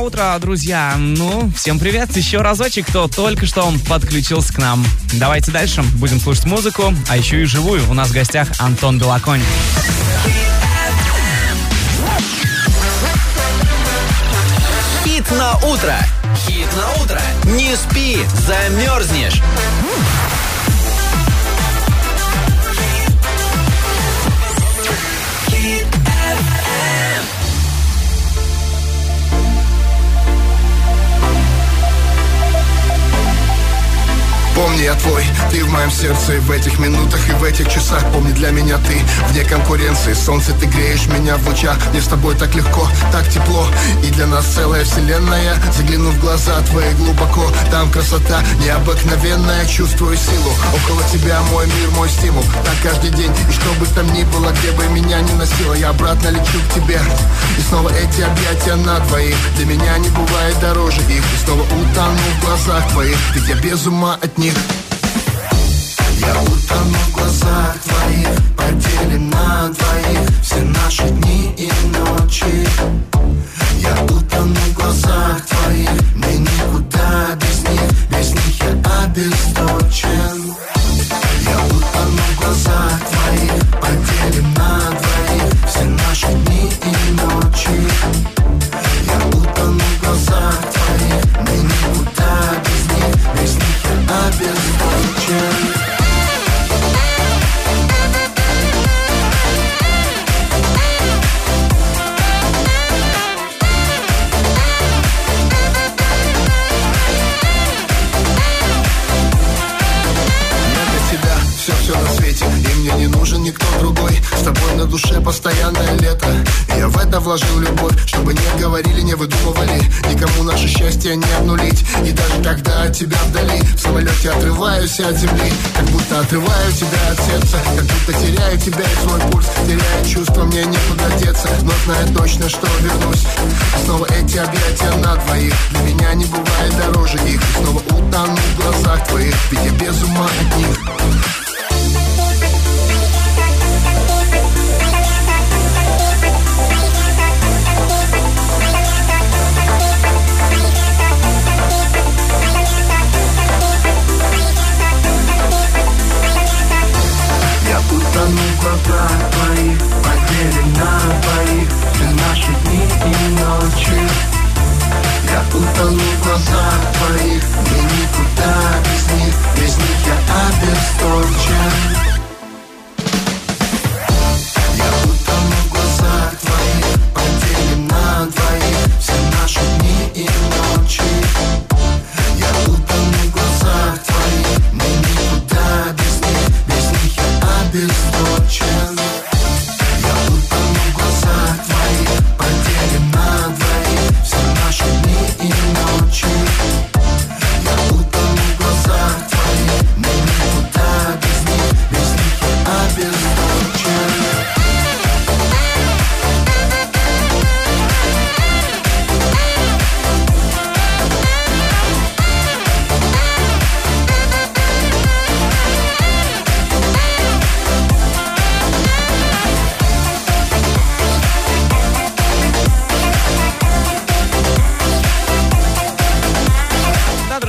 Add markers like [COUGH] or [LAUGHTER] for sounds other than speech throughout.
Утро, друзья. Ну, всем привет. Еще разочек, кто только что подключился к нам. Давайте дальше. Будем слушать музыку, а еще и живую. У нас в гостях Антон Белоконь. Хит на утро. Хит на утро. Не спи, замерзнешь. Помни, я твой, ты в моем сердце В этих минутах и в этих часах. Помни, для меня ты вне конкуренции. Солнце, ты греешь меня в лучах. Мне с тобой так легко, так тепло. И для нас целая вселенная. Загляну в глаза твои глубоко. Там красота необыкновенная. Чувствую силу. Около тебя мой мир, мой стимул. Так каждый день, и что бы там ни было Где бы меня ни носило Я обратно лечу к тебе. И снова эти объятия на двоих. Для меня не бывает дороже их. И снова утону в глазах твоих. Ведь я без ума от них я утону в глазах твоих Поделим на двоих. Все наши дни и ночи. Я утону в глазах твоих Мне никуда без них. Без них я обесточен. Я утону в глазах твоих Поделим на нужен никто другой. С тобой на душе постоянное лето. Я в это вложил любовь Чтобы не говорили, не выдумывали. Никому наше счастье не обнулить. И даже когда от тебя вдали В самолете отрываюсь от земли. Как будто отрываю тебя от сердца. Как будто теряю тебя и свой пульс Теряю чувства, мне некуда деться. Но знаю точно, что вернусь. Снова эти объятия на двоих. Для меня не бывает дороже их. Снова утону в глазах твоих. Ведь я без ума от них глазах твоих Поделим на двоих. Все наши дни и ночи. Я утону в глазах твоих. Мне никуда без них. Без них я обесточен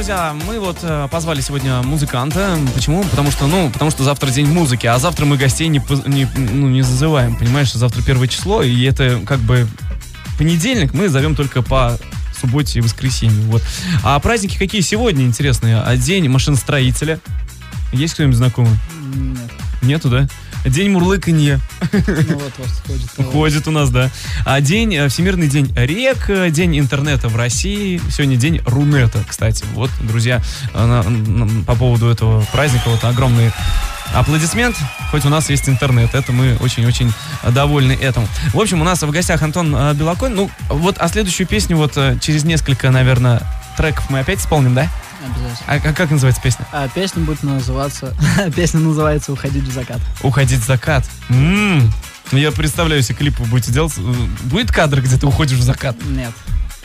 друзья, мы вот э, позвали сегодня музыканта. Почему? Потому что, ну, потому что завтра день музыки, а завтра мы гостей не, не, ну, не зазываем, понимаешь? Завтра первое число, и это как бы понедельник мы зовем только по субботе и воскресенье. Вот. А праздники какие сегодня интересные? А день машиностроителя. Есть кто-нибудь знакомый? Нет. Нету, да? День мурлыканья. Ну вот ходит. У нас, да. А день, э, Всемирный день рек, э, день интернета в России. Сегодня день Рунета, кстати. Вот, друзья, э, на- на- по поводу этого праздника вот огромный аплодисмент. Хоть у нас есть интернет, это мы очень-очень довольны этому. В общем, у нас в гостях Антон Белоконь. Ну, вот, а следующую песню вот через несколько, наверное, треков мы опять исполним, да? Обязательно. А, а как называется песня? А песня будет называться... [LAUGHS] Песня называется «Уходить в закат». Уходить в закат. М, Ну, я представляю, если клип вы будете делать. э, Будет кадр, где ты уходишь в закат? Нет.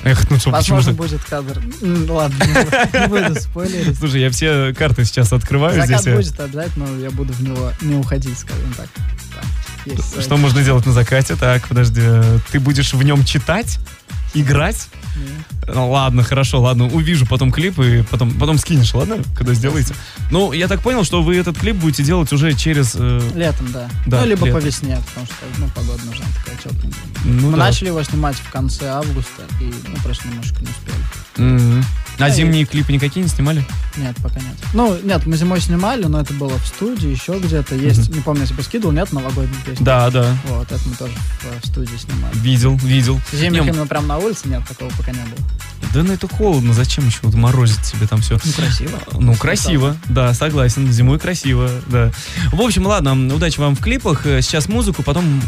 Эх, ну что, почему Возможно, же? будет кадр. Ладно, не буду- спойлерить. Слушай, я все карты сейчас открываю Закат здесь. э, будет обязательно, но я буду в него не уходить, скажем так. Есть Что свои- можно делать на закате? Так, подожди. Ты будешь в нем читать? Играть? Ну, ладно, хорошо, ладно, увижу потом клип и потом, потом скинешь, ладно, когда сделаете. Ну, я так понял, что вы этот клип будете делать уже через... э, Летом, да. Да, ну, либо летом. по весне, потому что, ну, погода нужна такая тепленькая. ну Мы да. начали его снимать в конце августа, и, ну, просто немножко не успели. Мгм. А Да, зимние клипы никакие не снимали? Нет, пока нет. Ну, нет, мы зимой снимали, но это было в студии, еще где-то. Есть, не помню, если бы скидывал, нет, новогоднюю песню. Да, да. Вот, это мы тоже в, в студии снимали. Видел, видел. Зимних Не, именно прям на улице нет, такого пока не было. Да ну это холодно, зачем еще вот морозить тебе там все? Ну, красиво. Ну, красиво, да, согласен. Зимой красиво, да. В общем, ладно, удачи вам в клипах. Э, Сейчас музыку, потом,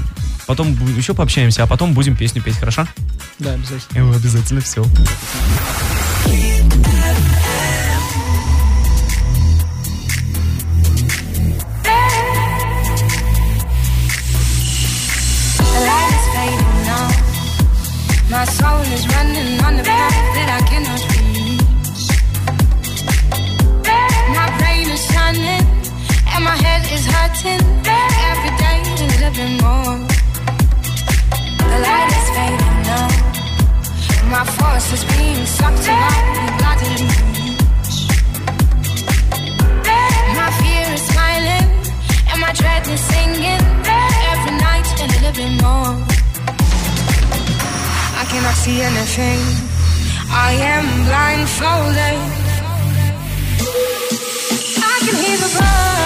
потом еще пообщаемся, а потом будем песню петь, хорошо? Да, обязательно. Э, Обязательно все. My soul is running on the path that I cannot reach. My brain is shining and my head is hurting. Every day is living more. The light is fading now. My force is being sucked the bloody leech. My fear is smiling and my dread is singing every night and living more. I cannot see anything. I am blindfolded. I can hear the birds.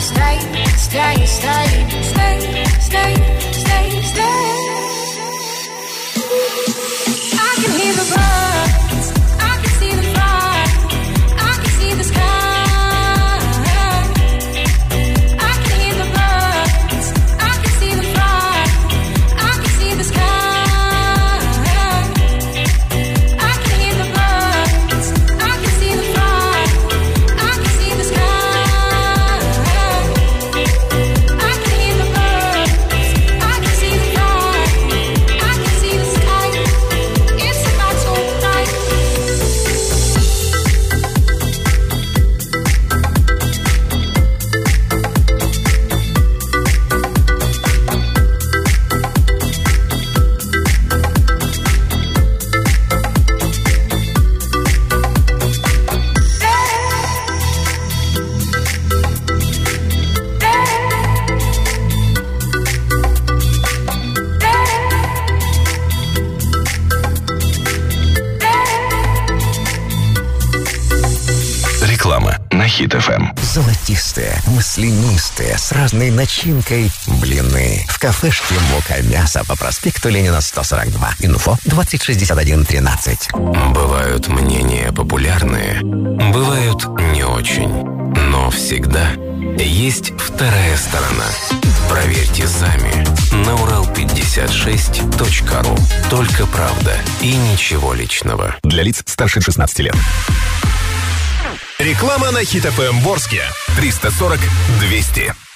Stay, stay, stay, stay, stay, stay. Разной начинкой блины. В кафешке «Мука мясо» по проспекту Ленина, 142. Инфо 206113. Бывают мнения популярные, бывают не очень. Но всегда есть вторая сторона. Проверьте сами на урал56.ру. Только правда и ничего личного. Для лиц старше 16 лет. Реклама на Хит ФМ Ворске. 340 200.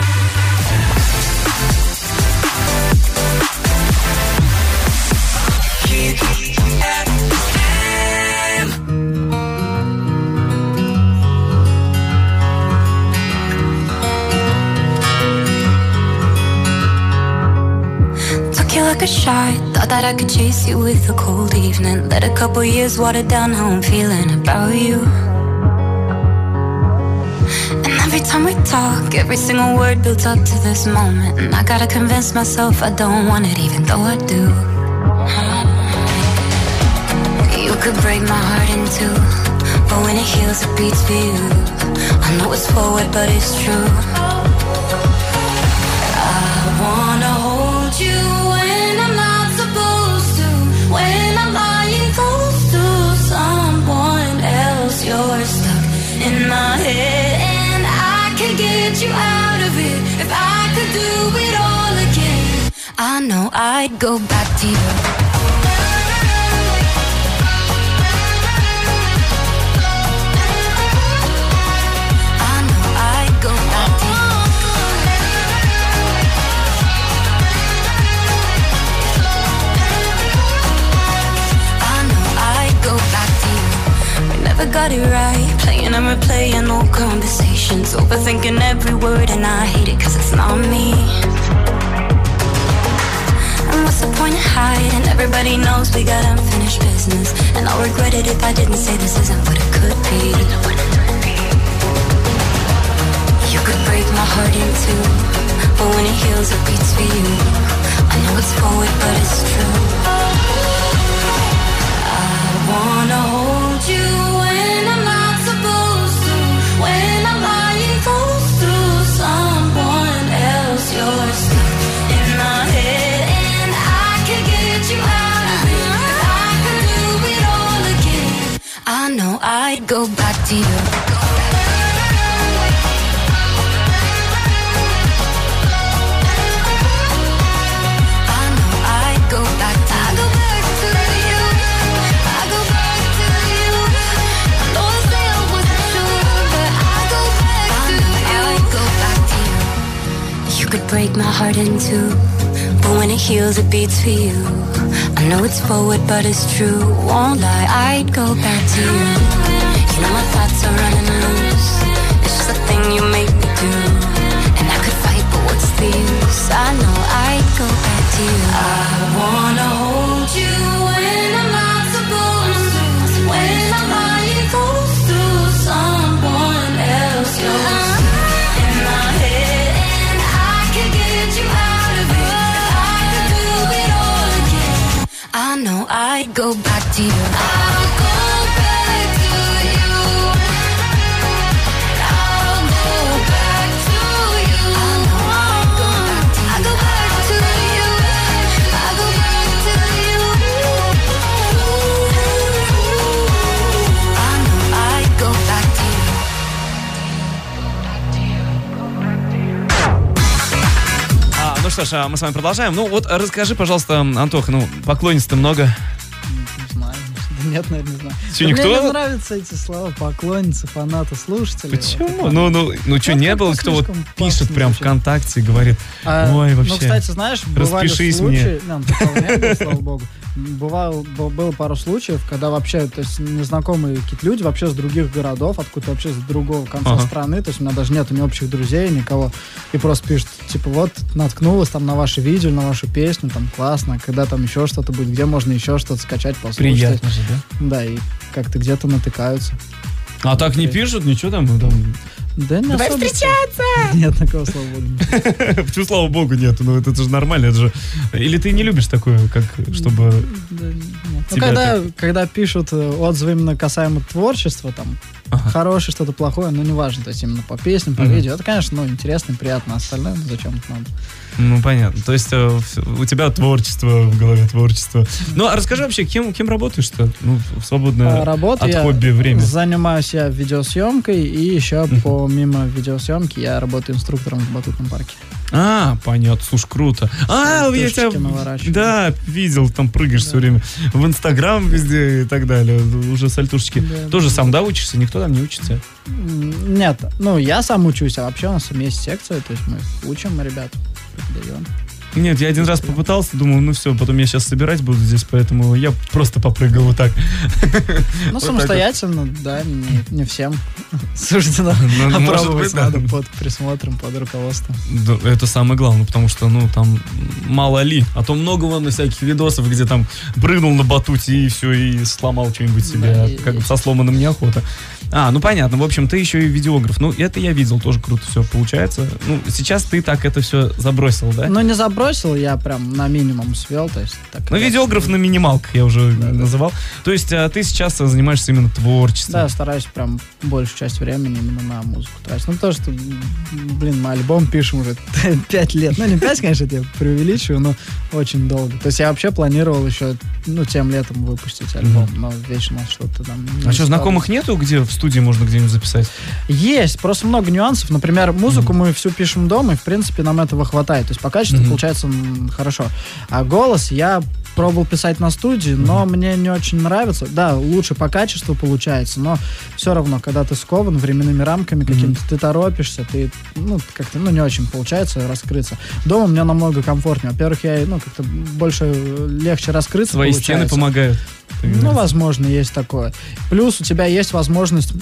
Took a shot. Thought that I could chase you with a cold evening. Let a couple years water down how I'm feeling about you. And every time we talk, every single word builds up to this moment. And I gotta convince myself I don't want it, even though I do. You could break my heart in two. But when it heals, it beats for you. I know it's forward, but it's true. Know I'd go back to you. I know I'd go back to you. I know I'd go back to you. We never got it right. Playing and replaying old conversations. Overthinking every word, and I hate it cause it's not me. The point of hiding? Everybody knows we got unfinished business. And I'll regret it if I didn't say this isn't what it could be. You could break my heart in two, but when it heals, it beats for you. I know it's forward, but it's true. I wanna my heart in two, but when it heals, it beats for you. I know it's forward, but it's true. Won't lie, I'd go back to you. You know my thoughts are running loose. It's just a thing you make me do, and I could fight, but what's the use? I know I'd go back to you. I wanna hold I go back to you. А, ну что ж, а мы с вами продолжаем. Ну вот расскажи, пожалуйста, Антох, ну поклонниц-то много. Не нет, наверное, не знаю. Да никто? Мне не нравятся эти слова поклонницы, фанаты, слушатели. Почему? Ну, ну, ну что, Ну, не как-то было, кто вот пишет прям. ВКонтакте и говорит, А, ой, вообще. Ну, кстати, знаешь, бывали случаи... Не, ну, такого не было, слава богу. Бывал, б- было пару случаев, когда вообще, то есть незнакомые какие-то люди вообще с других городов, откуда вообще с другого конца Ага. страны, то есть у меня даже нету ни общих друзей, никого, и просто пишут, типа, вот, наткнулась там на ваше видео, на вашу песню, там, классно, когда там еще что-то будет, где можно еще что-то скачать, послушать. Приятно же, да? Да, и как-то где-то натыкаются. А так не пишут, ничего там, там Да не Давай особо. [LAUGHS] Нет, такого, слава богу. [LAUGHS] Почему, слава богу, нет? Ну, это, это же нормально, это же... Или ты не любишь такое, как, чтобы... Да, нет. Ну, когда, когда пишут э, отзывы именно касаемо творчества, там, Ага. хорошее, что-то плохое, ну, неважно, то есть именно по песням, по Мгм. видео, это, конечно, ну, интересно, приятно, а остальное, ну, зачем это надо? Ну, понятно. То есть э, у тебя творчество в голове, творчество. Ну, а расскажи вообще, кем, кем работаешь-то? Ну, в свободное А, Работу от хобби время. занимаюсь я видеосъемкой, и еще помимо видеосъемки я работаю инструктором в батутном парке. А, понятно, слушай, круто. А, я тебя, да, видел, там прыгаешь все время в Инстаграм везде и так далее, уже сальтушечки. Да, Тоже да. сам, да, учишься? Никто там не учится? Нет, ну, я сам учусь, а вообще у нас есть секция, то есть мы учим ребят, преподаем. Нет, я один раз попытался, думал, ну все, потом я сейчас собирать буду здесь, поэтому я просто попрыгал вот так. Ну, Вот так самостоятельно, да, не, не всем [LAUGHS] суждено. Ну, может пробовать быть, да. надо под присмотром, под руководством. Да, это самое главное, потому что, ну, там мало ли. А то много вон всяких видосов, где там прыгнул на батуте и все, и сломал что-нибудь себе. Да, и- как бы со сломанным неохота. А, ну понятно. В общем, ты еще и видеограф. Ну, это я видел, тоже круто все получается. Ну, сейчас ты так это все забросил, да? Ну, не забросил, забросил, я прям на минимум свел, то есть... Так, Ну, видеограф на минималках я уже называл. То есть а, ты сейчас занимаешься именно творчеством. Да, стараюсь прям большую часть времени именно на музыку тратить. Ну, то, что, блин, мы альбом пишем уже [LAUGHS] 5 лет. Ну, не 5, конечно, я преувеличиваю, но очень долго. То есть я вообще планировал еще, ну, тем летом выпустить альбом, но вечно что-то там... А что, стало. знакомых нету, где в студии можно где-нибудь записать? Есть, просто много нюансов. Например, музыку мы всю пишем дома, и, в принципе, нам этого хватает. То есть по качеству получается м, хорошо. А голос я пробовал писать на студии, но мне не очень нравится. Да, лучше по качеству получается, но все равно, когда ты скован временными рамками какими-то, ты торопишься, ты, ну, как-то, ну, не очень получается раскрыться. Дома мне намного комфортнее. Во-первых, я, ну, как-то больше, э, легче раскрыться Свои получается. стены помогают. Ну, возможно, есть такое. Плюс у тебя есть возможность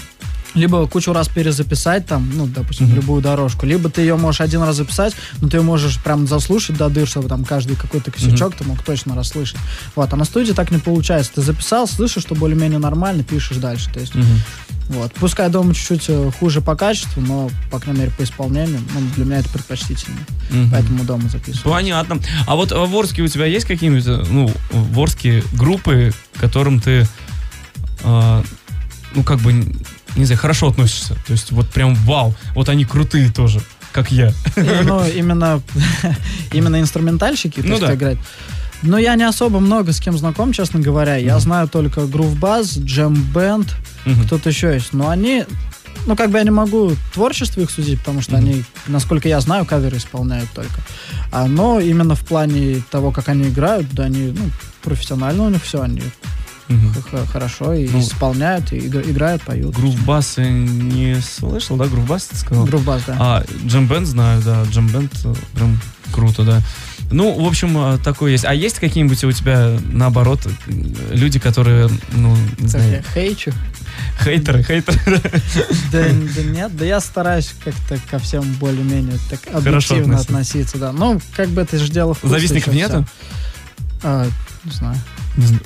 либо кучу раз перезаписать там, ну, допустим, Мгм. любую дорожку, либо ты ее можешь один раз записать, но ты ее можешь прям заслушать до дыр, чтобы там каждый какой-то косячок ты мог точно расслышать. Вот, а на студии так не получается. Ты записал, слышишь, что более-менее нормально, пишешь дальше. То есть, Мгм. вот. Пускай дома чуть-чуть э, хуже по качеству, но, по крайней мере, по исполнению, ну, для меня это предпочтительнее. Мгм. Поэтому дома записываю. Понятно. А вот в Орске у тебя есть какие-нибудь, э, ну, в Орске группы, которым ты, э, ну, как бы, не знаю, хорошо относишься? То есть вот прям вау, вот они крутые тоже, как я. И, ну, именно, [LAUGHS] именно инструментальщики, то Ну есть да. играть. Но я не особо много с кем знаком, честно говоря. Я знаю только Groove Bass, Jam Band, Мгм. кто-то еще есть. Но они, ну, как бы я не могу творчество их судить, потому что Мгм. они, насколько я знаю, каверы исполняют только. А, но именно в плане того, как они играют, да, они, ну, профессионально у них все, они Х- хорошо и Ну, исполняют, и игр- играют, поют. Грувбас я не слышал, да? Грувбас ты сказал? Bass, да. А, джембенд знаю, да. Джембенд э, прям круто, да. Ну, в общем, э, такое есть. А есть какие-нибудь у тебя, наоборот, люди, которые, ну, не знаю, хейчу. хейтеры, хейтеры? Да, да нет, да я стараюсь как-то ко всем более-менее так объективно относиться. да. Ну, как бы это же дело вкуса Завистников нету? А, не знаю.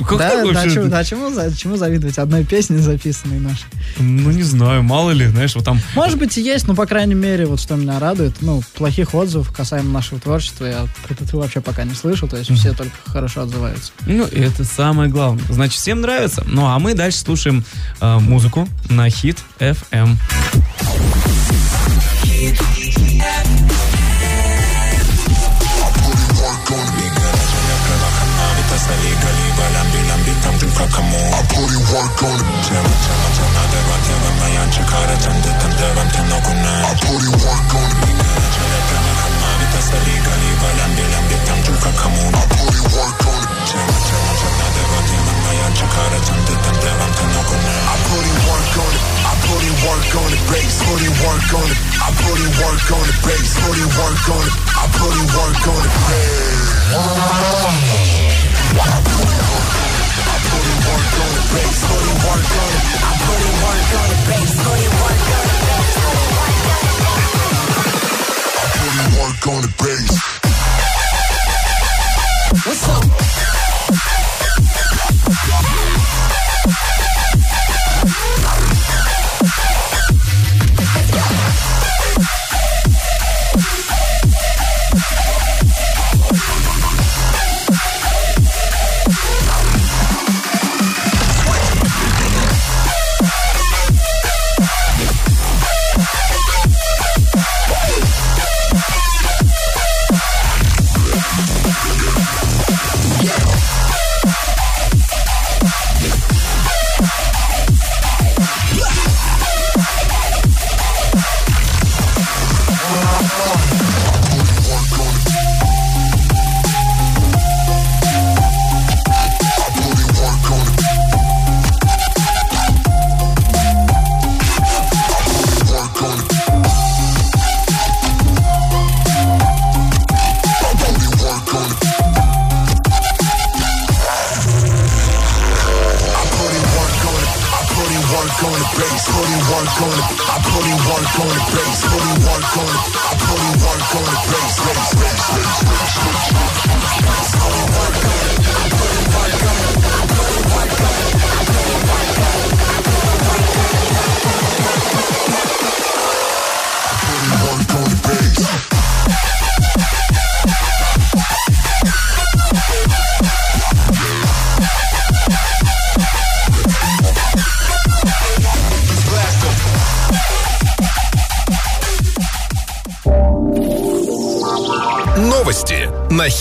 Как да, так вообще? Да, чему, да, чему, чему завидовать? Одной песни записанной нашей. Ну, не знаю, мало ли, знаешь, вот там... Может быть и есть, но, по крайней мере, вот что меня радует, ну, плохих отзывов касаемо нашего творчества я это вообще пока не слышал, то есть все только хорошо отзываются. Ну, и это самое главное. Значит, всем нравится. Ну, а мы дальше слушаем э, музыку на Хит FM. Хит FM. 나 come on I put it work on it 제발 제발 it 내가 내가 많이 안 착하래 it 한데 밤새 너구나 I put it work on it 네가 저래 병을 한마리 뺐어 리가 리발 안돼 안돼 당주가 come on I put it work on it 제발 제발 제발 내가 내가 많이 안 착하래 잔듯 한데 밤새 너구나 I put in work on it I put it work on it I put in work on it I put in work on it I put in work on it I put in work on it I put in work on it put it. Work on the put work on the put work on the put work on the. What's up?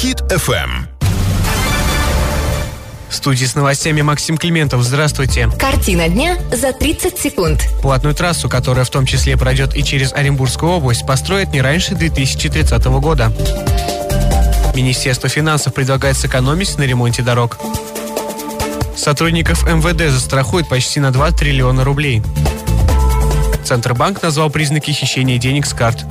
Хит Эм. ФМ. В студии с новостями Максим Климентов. Здравствуйте. Картина дня за 30 секунд. Платную трассу, которая в том числе пройдет и через Оренбургскую область, построят не раньше 2030 года. Министерство финансов предлагает сэкономить на ремонте дорог. Сотрудников МВД застрахуют почти на 2 триллиона рублей. Центробанк назвал признаки хищения денег с карт.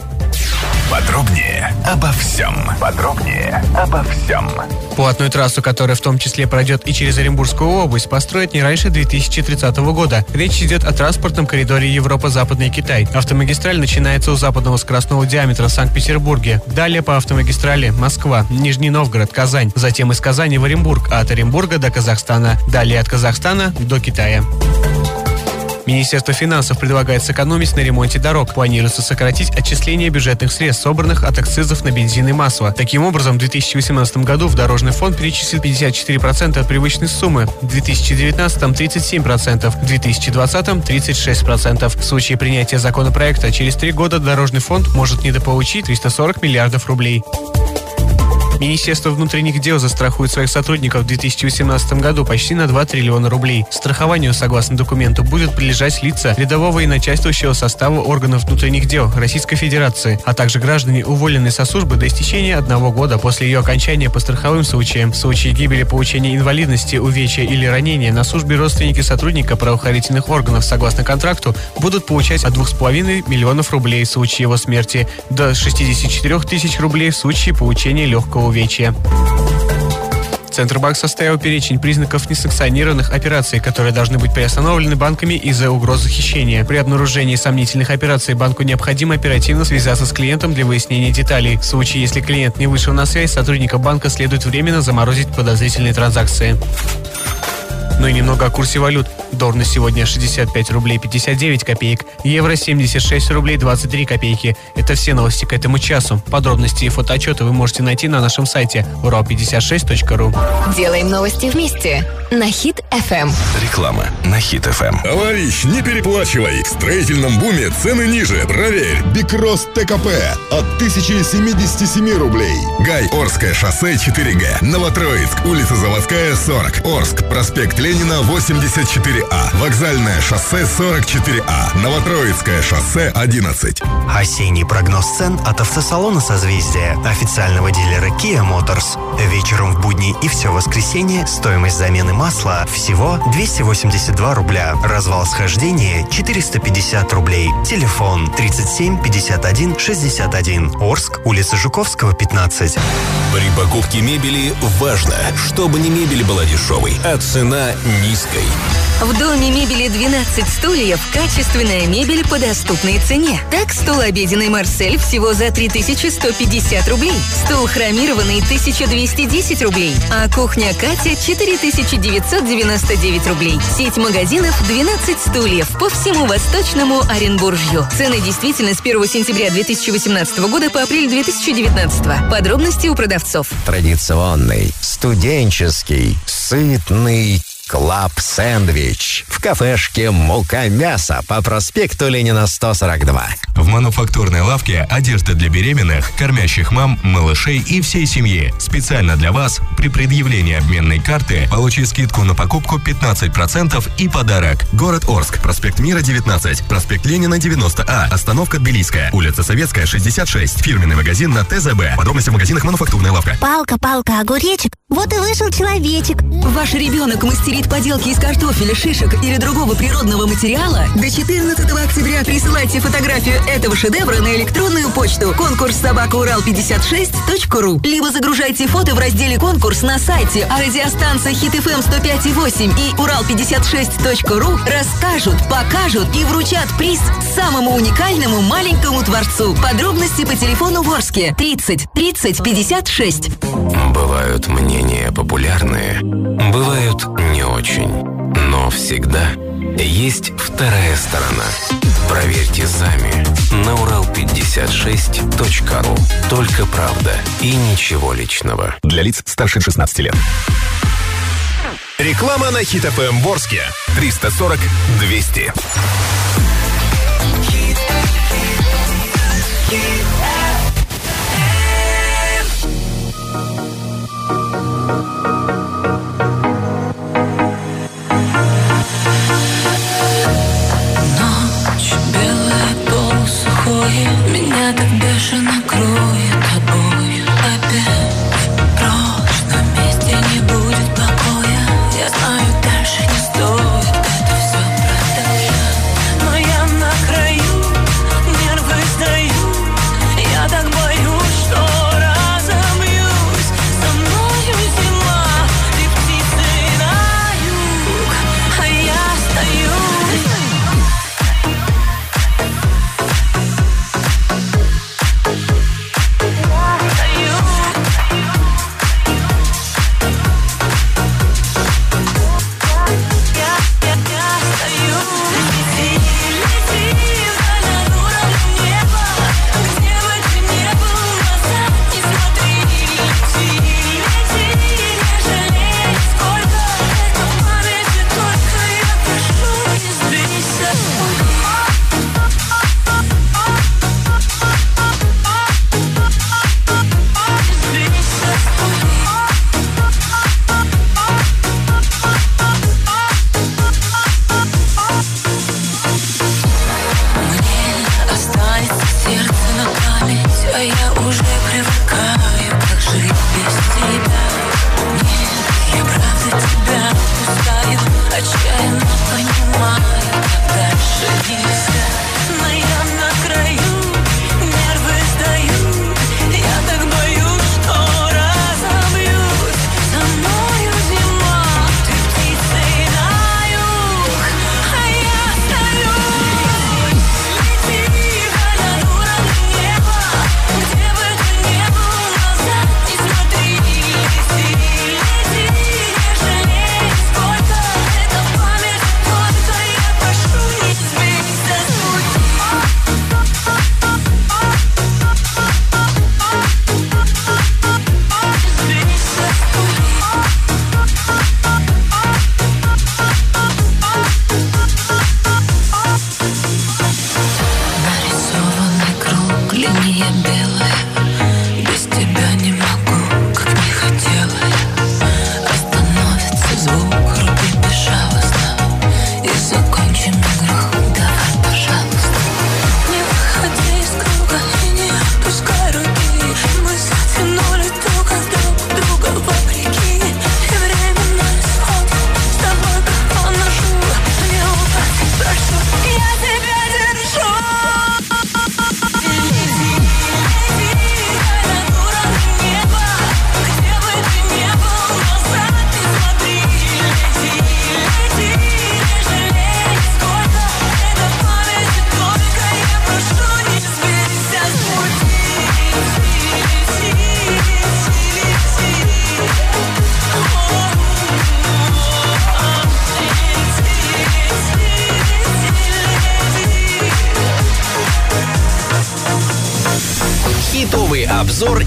Подробнее обо всем. Подробнее обо всем. Платную трассу, которая в том числе пройдет и через Оренбургскую область, построят не раньше 2030 года. Речь идет о транспортном коридоре Европа-Западный Китай. Автомагистраль начинается у западного скоростного диаметра в Санкт-Петербурге. Далее по автомагистрали Москва, Нижний Новгород, Казань. Затем из Казани в Оренбург, а от Оренбурга до Казахстана. Далее от Казахстана до Китая. Министерство финансов предлагает сэкономить на ремонте дорог. Планируется сократить отчисления бюджетных средств, собранных от акцизов на бензин и масло. Таким образом, в 2018 году в Дорожный фонд перечислил 54% от привычной суммы, в 2019 – 37%, в 2020 – 36%. В случае принятия законопроекта через три года Дорожный фонд может недополучить 340 миллиардов рублей. Министерство внутренних дел застрахует своих сотрудников в 2018 году почти на 2 триллиона рублей. Страхованию, согласно документу, будут прилежать лица рядового и начальствующего состава органов внутренних дел Российской Федерации, а также граждане, уволенные со службы до истечения одного года после ее окончания по страховым случаям. В случае гибели, получения инвалидности, увечья или ранения на службе родственники сотрудника правоохранительных органов согласно контракту будут получать от 2,5 миллионов рублей в случае его смерти до 64 тысяч рублей в случае получения легкого увечья. Центробанк составил перечень признаков несанкционированных операций, которые должны быть приостановлены банками из-за угрозы хищения. При обнаружении сомнительных операций банку необходимо оперативно связаться с клиентом для выяснения деталей. В случае, если клиент не вышел на связь, сотрудника банка следует временно заморозить подозрительные транзакции. Ну и немного о курсе валют. Доллар на сегодня 65 рублей 59 копеек, евро 76 рублей 23 копейки. Это все новости к этому часу. Подробности и фотоотчеты вы можете найти на нашем сайте урал56.ру. Делаем новости вместе на Хит FM. Реклама на Хит ФМ. Товарищ, не переплачивай. В строительном буме цены ниже. Проверь. Бикрос ТКП от 1077 рублей. Гай, Орское шоссе 4Г. Новотроицк, улица Заводская, 40. Орск, проспект Ленина, 84А. Вокзальное шоссе 44А. Новотроицкое шоссе 11. Осенний прогноз цен от автосалона «Созвездие», официального дилера Kia Motors. Вечером в будни и все воскресенье стоимость замены масла всего 282 рубля. Развал схождения 450 рублей. Телефон 37 51 61. Орск, улица Жуковского, 15. При покупке мебели важно, чтобы не мебель была дешевой, а цена низкой. В доме мебели 12 стульев качественная мебель по доступной цене. Так, стул обеденный Марсель всего за 3150 рублей. Стул хромированный 1210 рублей. А кухня Катя 4999 рублей. Сеть магазинов 12 стульев по всему Восточному Оренбуржью. Цены действительно с 1 сентября 2018 года по апрель 2019. Подробности у продавцов. Традиционный, студенческий, сытный Клаб-сэндвич в кафешке «Мука мясо» по проспекту Ленина 142. В мануфактурной лавке одежда для беременных, кормящих мам, малышей и всей семьи. Специально для вас при предъявлении обменной карты получи скидку на покупку 15% и подарок. Город Орск, проспект Мира 19, проспект Ленина 90А, остановка Тбилисская, улица Советская 66, фирменный магазин на ТЗБ. Подробности в магазинах мануфактурная лавка. Палка, палка, огуречек. Вот и вышел человечек. Ваш ребенок мастерит поделки из картофеля, шишек или другого природного материала? До 14 октября присылайте фотографию этого шедевра на электронную почту конкурс собакаурал56.ру либо загружайте фото в разделе конкурс на сайте, а радиостанция Хит-ФМ 105.8 и Урал56.ру расскажут, покажут и вручат приз самому уникальному маленькому творцу. Подробности по телефону Ворске 30 30 56. Бывают мнения популярные, бывают не очень. Но всегда есть вторая сторона. Проверьте сами на Урал56.ру. Только правда и ничего личного. Для лиц старше 16 лет. Реклама на Хит ФМ Ворске. 340 200. Ночь белая, полусухое Меня так бешено кроет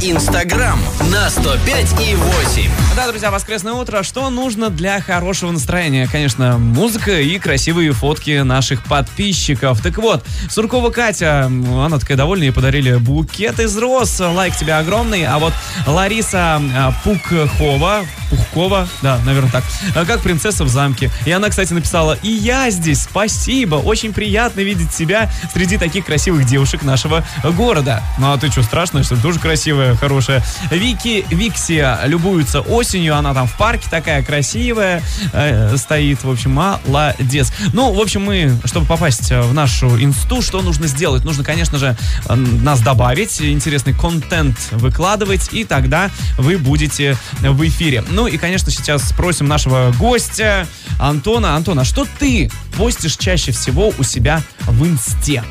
Инстаграм на 105 и 8. Да, друзья, воскресное утро. Что нужно для хорошего настроения? Конечно, музыка и красивые фотки наших подписчиков. Так вот, Суркова Катя, она такая довольная, ей подарили букет из роз. Лайк тебе огромный. А вот Лариса а, Пукхова, Пухкова, да, наверное так, а, как принцесса в замке. И она, кстати, написала, и я здесь, спасибо, очень приятно видеть тебя среди таких красивых девушек нашего города. Ну а ты что, страшно, что ли? Тоже красивая, хорошая. Вики, Викси любуется осенью, она там в парке такая красивая, э, стоит, в общем, молодец. Ну, в общем, мы, чтобы попасть в нашу инсту, что нужно сделать? Нужно, конечно же, нас добавить, интересный контент выкладывать, и тогда вы будете в эфире. Ну и, конечно, сейчас спросим нашего гостя Антона. Антон, а что ты постишь чаще всего у себя в инсте?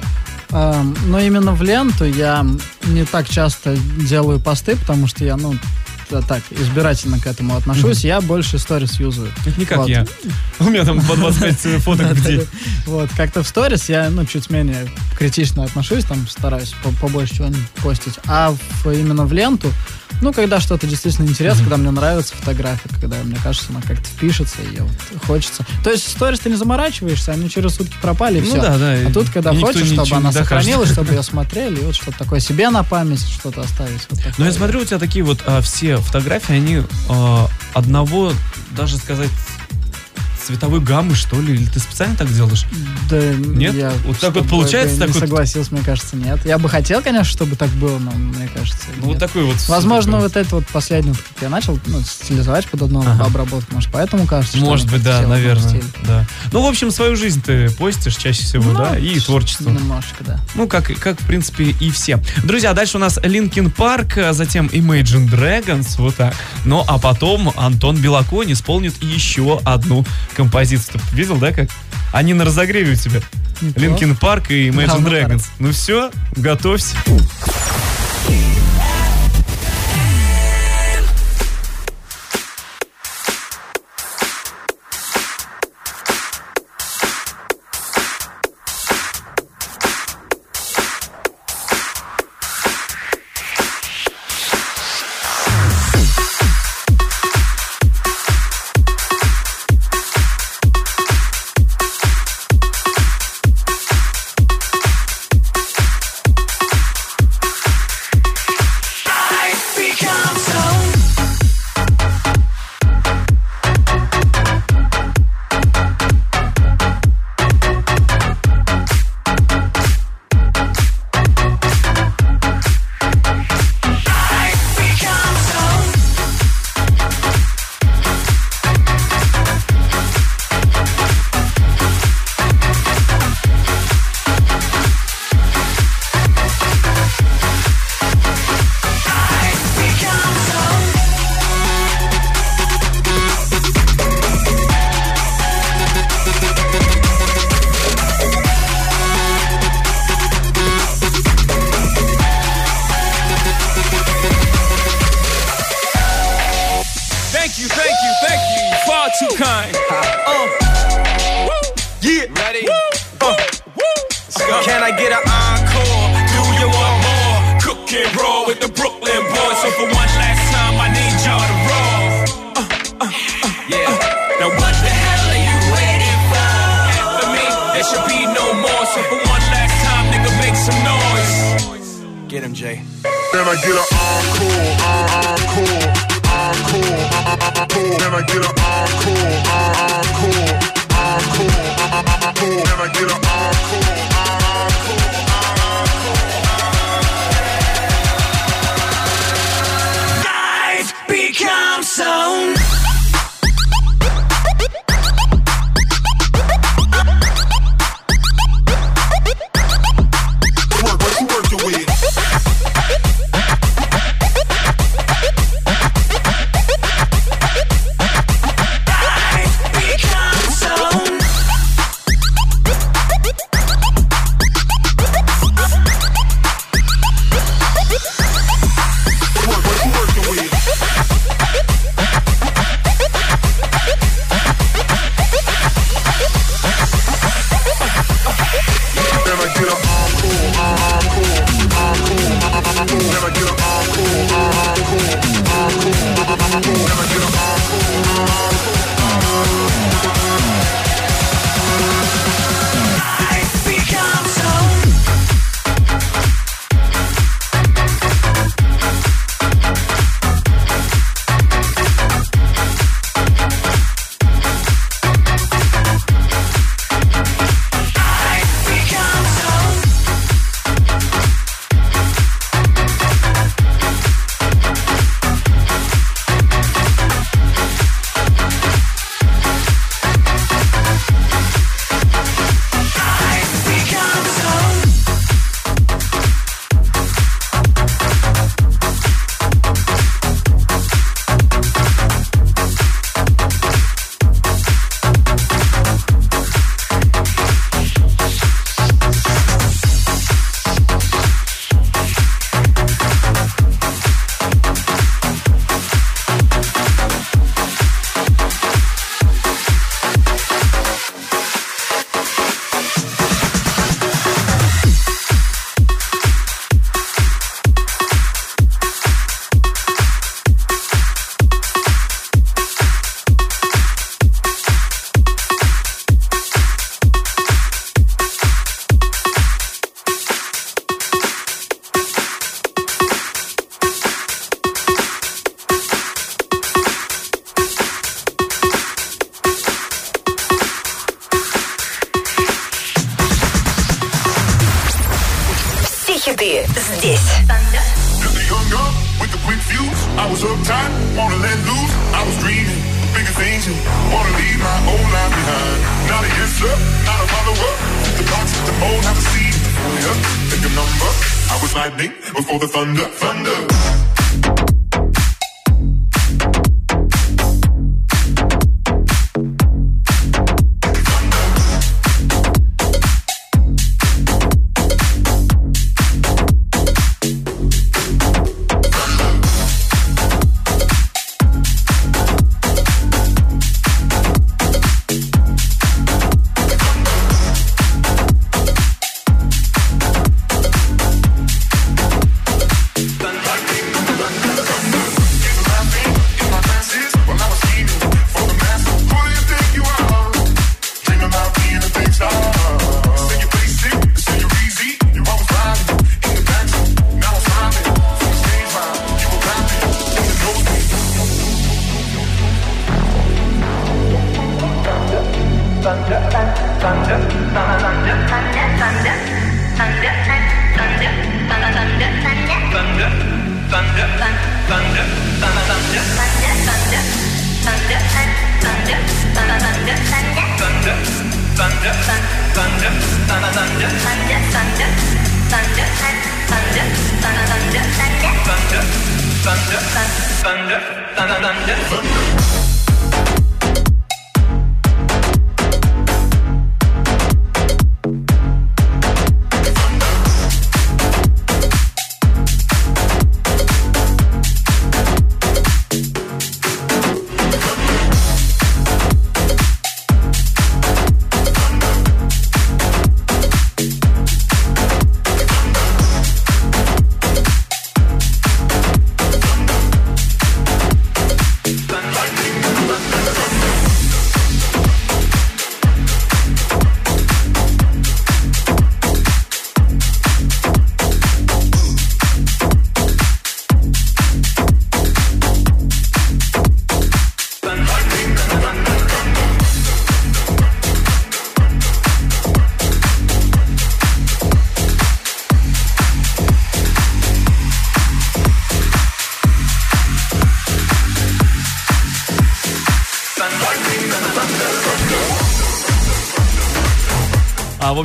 Эм, Но именно в ленту я не так часто делаю посты, потому что я, ну, так, избирательно к этому отношусь. Я больше сторис юзаю. Это не как Вот. я. У меня там по 25 [LAUGHS] фоток день. Вот, как-то в сторис я, ну, чуть менее критично отношусь, там стараюсь по- побольше чего-нибудь постить. А именно в ленту, ну, когда что-то действительно интересно, когда мне нравится фотография, когда, мне кажется, она как-то впишется, и вот хочется. То есть сторис ты не заморачиваешься, они через сутки пропали, и Ну все. да, да, А тут, когда хочешь, чтобы она сохранилась, чтобы [LAUGHS] ее смотрели, и вот что-то такое себе на память, что-то оставить. Вот такое. Но я смотрю, у тебя такие вот а, все фотографии, они а, одного, даже сказать, цветовой гаммы, что ли? Или ты специально так делаешь? Да, Нет? я Вот так вот получается, так не вот- согласился, мне кажется, нет. Я бы хотел, конечно, чтобы так было, но мне кажется, Ну, вот нет. такой вот. Возможно, такой вот это вот последнее, как я начал ну, стилизовать под одну Ага. обработку, может, поэтому кажется, Может быть, да, наверное. Да. Ну, в общем, свою жизнь ты постишь чаще всего, Ну, да, и творчество. Немножечко, да. Ну, как, как, в принципе, и все. Друзья, дальше у нас Linkin Park, а затем Imagine Dragons, вот так. Ну, а потом Антон Белоконь исполнит еще одну композицию. Ты видел, да, как? Они на разогреве у тебя. Linkin Park и Imagine Dragons. Ну все, готовься.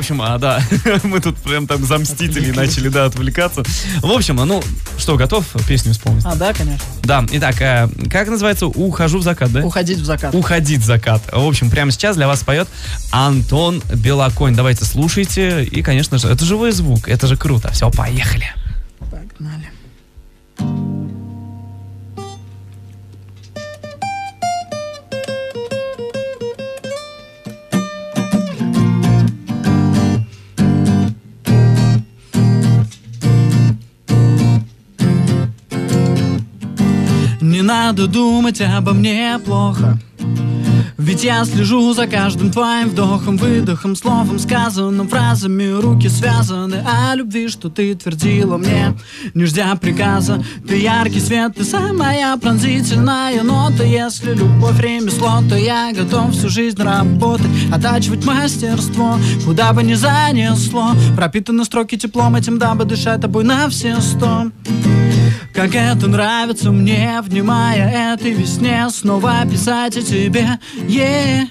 Общем, а, да, [LAUGHS] мы тут прям там за мстителей начали, да, отвлекаться. В общем, а, ну, что, готов песню исполнить? А, да, конечно. Да, итак, э, как называется «Ухожу в закат», да? Уходить в закат. «Уходить в закат». В общем, прямо сейчас для вас поет Антон Белоконь. Давайте слушайте. И, конечно же, это живой звук, это же круто. Все, поехали. Надо думать обо мне плохо. Ведь я слежу за каждым твоим вдохом, выдохом, словом сказанным, фразами. Руки связаны о любви, что ты твердила мне Не ждя приказа, ты яркий свет, ты самая пронзительная нота. Если любовь ремесло, то я готов всю жизнь работать Оттачивать мастерство, куда бы ни занесло. Пропитаны строки теплом этим, дабы дышать тобой на все сто как это нравится мне, внимая этой весне Снова писать о тебе, yeah.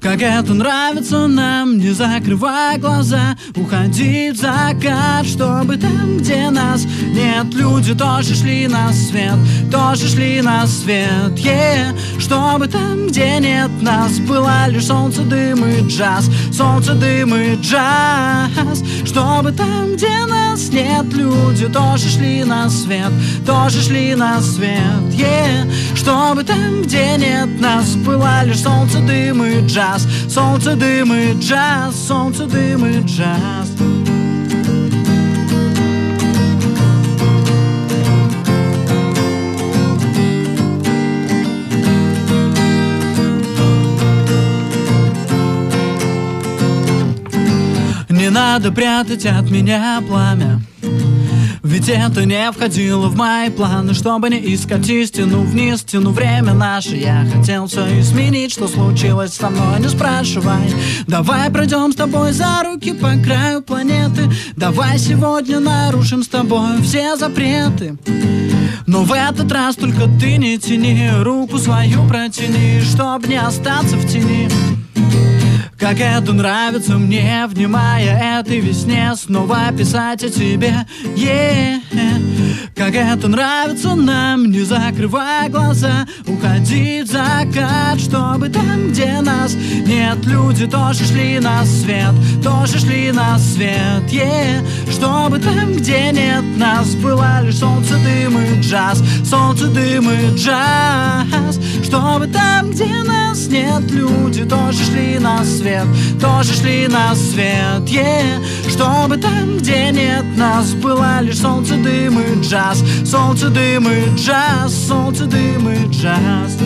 Как это нравится нам, не закрывая глаза. Уходить в закат, чтобы там, где нас нет. Люди тоже шли на свет, тоже шли на свет, yeah. Чтобы там, где нет нас Было лишь солнце, дым и джаз. Солнце, дым и джаз. Чтобы там, где нас нет Люди тоже шли на свет, тоже шли на свет, yeah. Чтобы там, где нет нас Было лишь солнце, дым и джаз. Солнце, дым и джаз Солнце, дым и джаз. Не надо прятать от меня пламя Ведь это не входило в мои планы Чтобы не искать истину вниз. Тяну время наше Я хотел все изменить. Что случилось со мной, не спрашивай. Давай пройдем с тобой за руки По краю планеты. Давай сегодня нарушим с тобой Все запреты. Но в этот раз только ты не тяни Руку свою протяни Чтоб не остаться в тени как это нравится мне, внимая этой весне Снова писать о тебе, yeah. Как это нравится нам, не закрывая глаза Уходить в закат, чтобы там, где нас нет Люди тоже шли на свет, тоже шли на свет, yeah. Чтобы там, где нет нас Было лишь солнце, дым и джаз Солнце, дым и джаз Чтобы там, где нас нет Люди тоже шли на свет, тоже шли на свет, yeah. Чтобы там, где нет нас Было лишь солнце, дым и джаз Солнце, дым и джаз Солнце, дым и джаз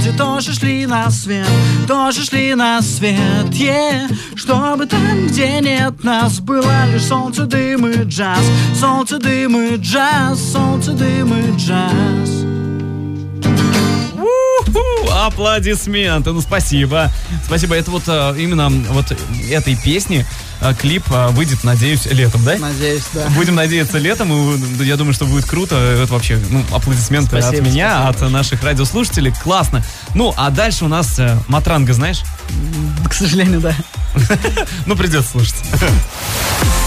люди тоже шли на свет, тоже шли на свет, yeah. Чтобы там, где нет нас, было лишь солнце, дым и джаз, солнце, дым и джаз, солнце, дым и джаз. Аплодисменты, ну спасибо. Спасибо, это вот э, именно вот этой песни клип э, выйдет, надеюсь, летом, да? Надеюсь, да. Будем надеяться летом, и я думаю, что будет круто. Это вообще, ну, аплодисменты Спасибо, от меня, спасибо от наших радиослушателей. Классно. Ну, а дальше у нас э, Матранга, знаешь? К сожалению, да. [LAUGHS] Ну, придется слушать. [LAUGHS]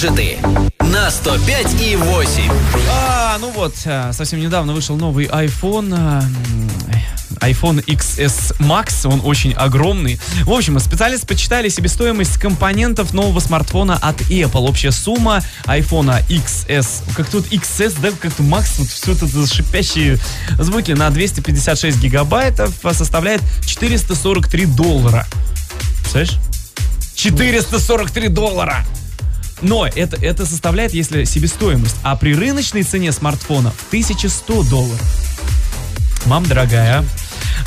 гаджеты на 105 и 8. А, ну вот, а, совсем недавно вышел новый iPhone. м, iPhone XS Max, он очень огромный. В общем, специалисты почитали себестоимость компонентов нового смартфона от Apple. Общая сумма iPhone XS, как тут XS, да, как-то Max, вот все это шипящие звуки на 256 гигабайтов а, составляет 443 доллара. Представляешь? 443 доллара! Но это, это составляет, если себестоимость, а при рыночной цене смартфона в 1100 долларов. Мам дорогая.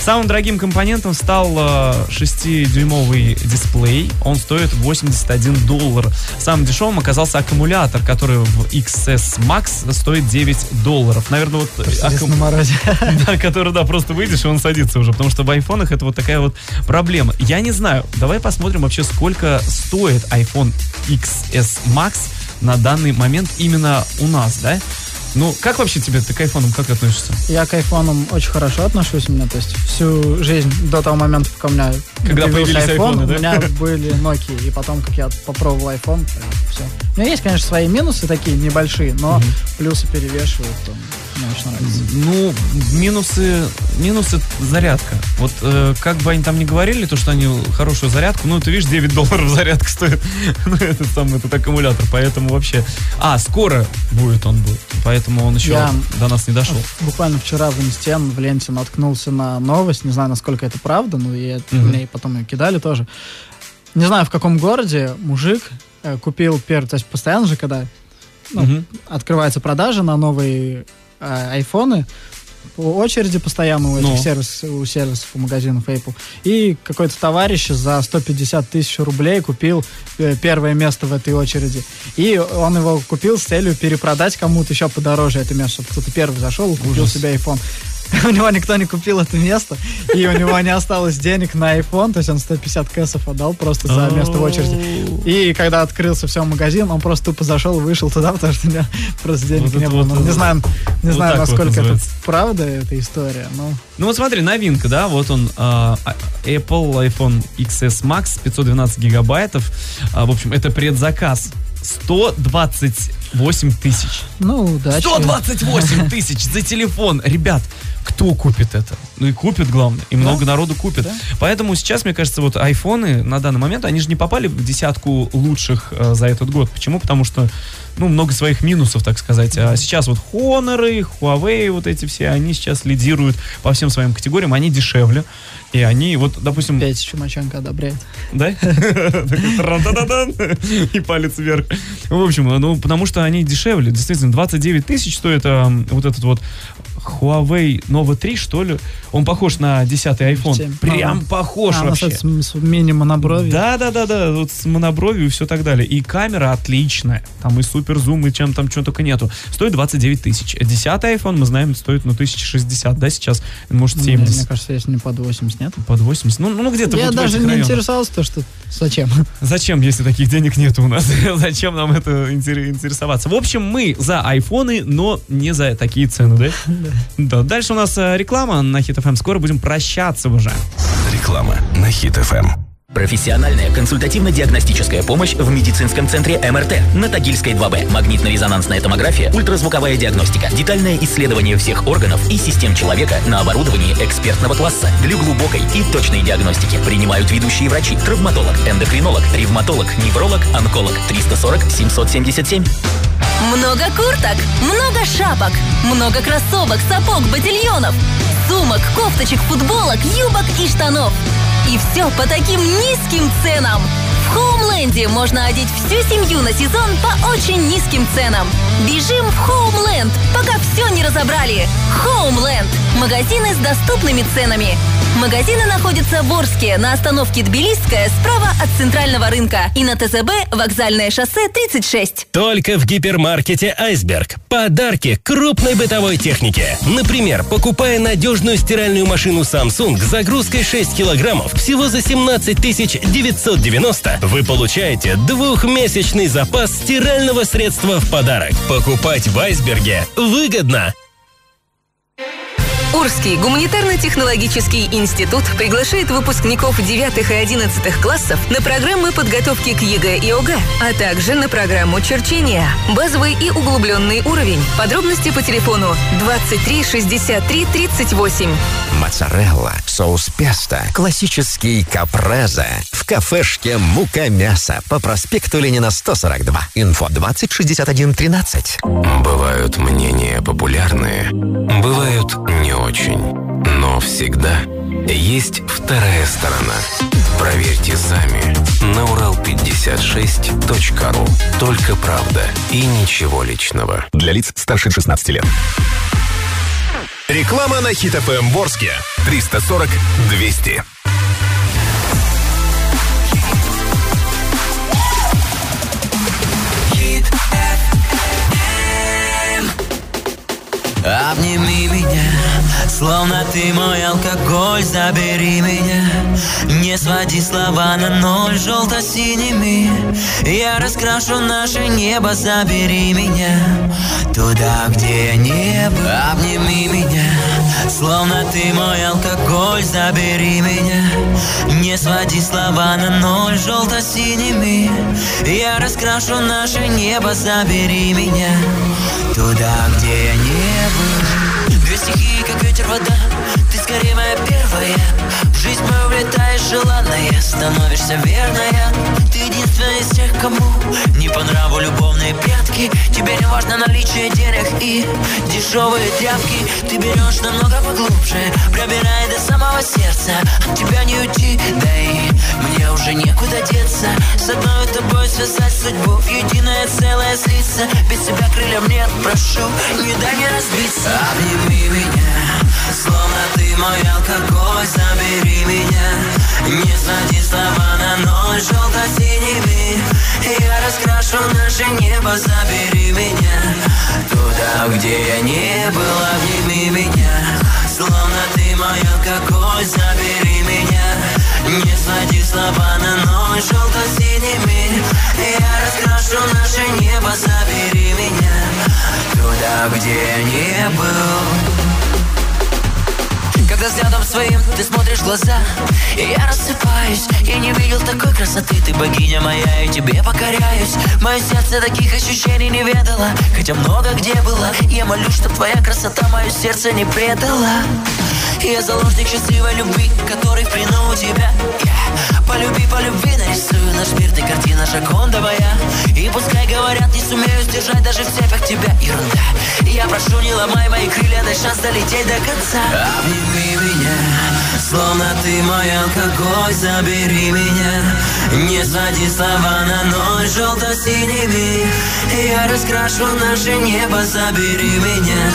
Самым дорогим компонентом стал э, 6-дюймовый дисплей. Он стоит 81 доллар. Самым дешевым оказался аккумулятор, который в XS Max стоит 9 долларов. Наверное, вот... э, Сидишь аккум- на морозе. [LAUGHS] да, который, да, просто выйдешь, и он садится уже. Потому что в айфонах это вот такая вот проблема. Я не знаю. Давай посмотрим вообще, сколько стоит iPhone XS Max на данный момент именно у нас, да? Ну, как вообще тебе, ты к айфонам как относишься? Я к айфонам очень хорошо отношусь. У меня, то есть, всю жизнь до того момента, пока у меня Когда появился iPhone, айфоны, да? у меня были Nokia. И потом, как я попробовал iPhone, все. У меня есть, конечно, свои минусы такие небольшие, но плюсы перевешивают. Мне очень нравится. Ну, минусы, минусы зарядка. Вот э, как бы они там ни говорили, то, что они хорошую зарядку, ну, ты видишь, 9 долларов зарядка стоит, [LAUGHS] ну, этот самый, этот аккумулятор, поэтому вообще... А, скоро будет он будет, поэтому он еще Я- до нас не дошел. Буквально вчера в Инсте в ленте наткнулся на новость, не знаю, насколько это правда, но и это- Мгм. мне потом ее кидали тоже. Не знаю, в каком городе мужик э, купил первый, то есть постоянно же, когда ну, Мгм. открывается продажа на новые э, айфоны, по очереди постоянно у этих Ну. сервисов, у сервисов, у магазинов Apple. И какой-то товарищ за 150 тысяч рублей купил э, первое место в этой очереди. И он его купил с целью перепродать кому-то еще подороже это место, чтобы кто-то первый зашел и купил Ужас. себе iPhone. [LAUGHS] У него никто не купил это место, и у него не осталось денег на iPhone, то есть он 150 кэсов отдал просто за место в очереди. И когда открылся все магазин, он просто тупо зашел и вышел туда, [LAUGHS] потому что у него просто денег не было. Ну, не знаю, не знаю, насколько это правда, эта история, но... Ну вот смотри, новинка, да, вот он, а, а, Apple iPhone XS Max 512 гигабайтов. А, в общем, это предзаказ. 128 тысяч. Ну, удачи. 128 [LAUGHS] тысяч за телефон. Ребят, кто купит это? Ну и купит, главное. И много народу купит. Поэтому сейчас, мне кажется, вот айфоны на данный момент, они же не попали в десятку лучших э, за этот год. Почему? Потому что, ну, много своих минусов, так сказать. А сейчас вот Honor, Huawei, вот эти все, они сейчас лидируют по всем своим категориям. Они дешевле. И они, вот, допустим... Петя Чумаченко одобряет. Да? И палец вверх. В общем, ну, потому что они дешевле. Действительно, 29 тысяч стоит эм, вот этот вот Huawei Nova 3, что ли. Он похож на 10 iPhone. Прям А, похож а, вообще. С, с мини-монобровью. Да, да, да, да, вот с монобровью и все так далее. И камера отличная. Там и супер зум, и чем там чего только нету. Стоит 29 тысяч. 10 iPhone, мы знаем, стоит, ну, 1060, да, сейчас? Может, Мне, 70. мне кажется, если не под 80, нет? Под 80. Ну, ну где-то Я вот даже не районах. интересовался, то, что зачем. [LAUGHS] Зачем, если таких денег нет у нас? [LAUGHS] Зачем нам это интер- интересоваться? В общем, мы за айфоны, но не за такие цены, да? [LAUGHS] Да. Дальше у нас э, реклама на FM. Скоро будем прощаться уже. Реклама на Хит ФМ. Профессиональная консультативно-диагностическая помощь в медицинском центре МРТ на Тагильской 2Б. Магнитно-резонансная томография, ультразвуковая диагностика, детальное исследование всех органов и систем человека на оборудовании экспертного класса для глубокой и точной диагностики. Принимают ведущие врачи, травматолог, эндокринолог, ревматолог, невролог, онколог 340 777. Много курток, много шапок, много кроссовок, сапог, ботильонов, сумок, кофточек, футболок, юбок и штанов. И все по таким низким ценам. В Хоумленде можно одеть всю семью на сезон по очень низким ценам. Бежим в Хоумленд, пока все не разобрали. Хоумленд. Магазины с доступными ценами. Магазины находятся в Орске на остановке Тбилисская справа от центрального рынка и на ТЗБ вокзальное шоссе 36. Только в гипермаркете «Айсберг». Подарки крупной бытовой техники. Например, покупая надежную стиральную машину Samsung с загрузкой 6 килограммов всего за 17 990, вы получаете двухмесячный запас стирального средства в подарок. Покупать в «Айсберге» выгодно. Орский гуманитарно-технологический институт приглашает выпускников 9 и 11 классов на программы подготовки к ЕГЭ и ОГЭ, а также на программу черчения, базовый и углубленный уровень. Подробности по телефону 23 63 38. Моцарелла, соус песто, классический капреза. В кафешке «Мука мясо» по проспекту Ленина 142. Инфо 2061 13. Бывают мнения популярные, бывают не очень. Но всегда есть вторая сторона. Проверьте сами на урал56.ру. Только правда и ничего личного. Для лиц старше 16 лет. Реклама на Хит ФМ Ворске. 340 200. Обними меня, словно ты мой алкоголь, забери меня. Не своди слова на ноль желто-синими Я раскрашу наше небо, забери меня. Туда, где небо. Обними меня, словно ты мой алкоголь, забери меня. Не своди слова на ноль желто-синими Я раскрашу наше небо, забери меня. Туда, где я не стихии, как ветер, вода. Ты скорее моя первая. В жизнь мою влетаешь желанная. Становишься верная Ты единственная из тех, кому Не по нраву любовные прятки Тебе не важно наличие денег и Дешевые тряпки. Ты берешь намного поглубже Пробирая до самого сердца. От тебя не уйти, да и Мне уже некуда деться. С одной тобой связать судьбу В единое целое слиться. Без тебя крыльям нет, прошу Не дай мне разбиться. Обними меня Словно ты мой алкоголь. Забери меня Не своди слова на ноль Желто-синими Я раскрашу наше небо Забери меня. Туда, где я не был Обними меня. Словно ты мой алкоголь Забери меня. Не своди слова на ноль Желто-синими. Я раскрашу наше небо Забери меня. Туда, где я не был когда взглядом своим ты смотришь в глаза. И я рассыпаюсь Я не видел такой красоты. Ты богиня моя и тебе покоряюсь. Мое сердце таких ощущений не ведало Хотя много где было. Я молюсь, что твоя красота Мое сердце не предала. Я заложник счастливой любви Который в плену у тебя. Полюби, по любви нарисую наш мир Ты картина шагондовая И пускай говорят, не сумею сдержать Даже в цепях тебя. Ерунда Я прошу, не ломай мои крылья Дай шанс долететь до конца. Обними меня, словно ты мой алкоголь Забери меня, не своди слова на ноль Желто-синими Я раскрашу наше небо Забери меня.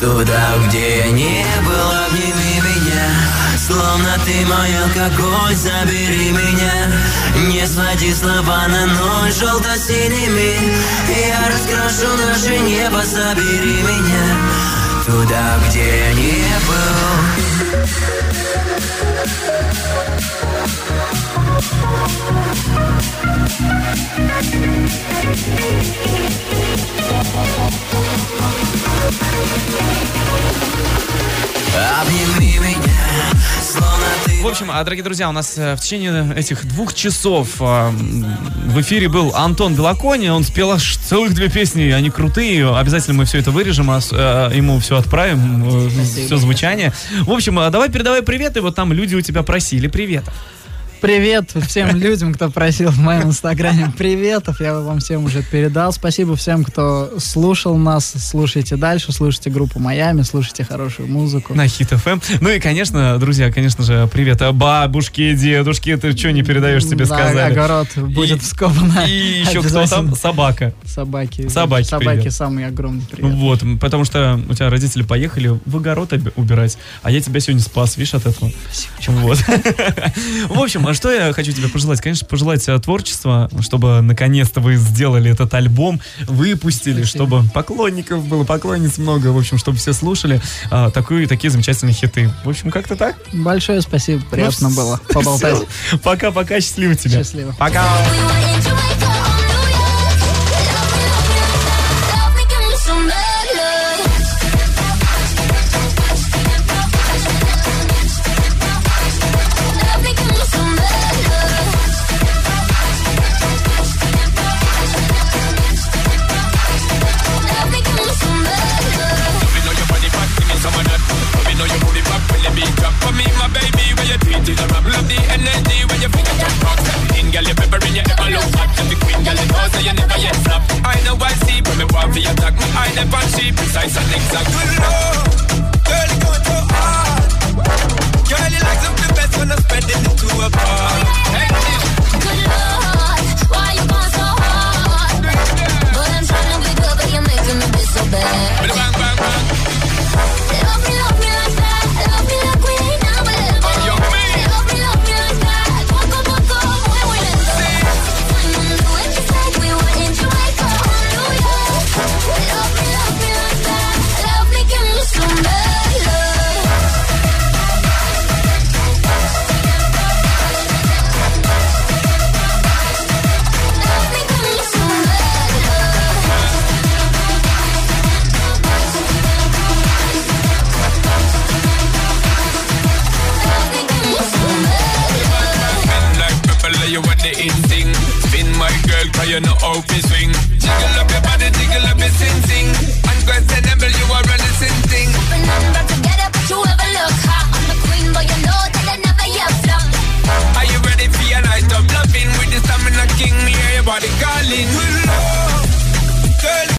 Туда, где я не был Обними меня, словно ты мой алкоголь Забери меня, не своди слова на ноль Желто-синими Я раскрашу наше небо Забери меня туда, где я не был. В общем, а, дорогие друзья, у нас э, в течение этих двух часов а, в эфире был Антон Белакони. Он спел аж целых две песни, они крутые. Обязательно мы все это вырежем, а э, ему все отправим, все звучание. В общем, а, давай передавай привет, и вот там люди у тебя просили привет. Привет всем людям, кто просил в моем инстаграме приветов. Я вам всем уже передал. Спасибо всем, кто слушал нас. Слушайте дальше, слушайте группу Майами, слушайте хорошую музыку. На Хит ФМ. Ну и, конечно, друзья, конечно же, привет а, бабушке, дедушке. Ты что не передаешь, тебе Да, сказали. огород будет вскопано. И еще кто там? Собака. Собаки. Собаки, Собаки привет. самый огромный привет. Вот, потому что у тебя родители поехали в огород убирать, а я тебя сегодня спас, видишь, от этого. Вот. [LAUGHS] В общем, а что я хочу тебе пожелать? Конечно, пожелать э, творчества, чтобы наконец-то вы сделали этот альбом, выпустили, чтобы поклонников было, поклонниц много, в общем, чтобы все слушали а, такую, такие замечательные хиты. В общем, как-то так. Большое спасибо, приятно Ну, было поболтать. [LAUGHS] Пока-пока, счастливо тебе. Счастливо. Пока.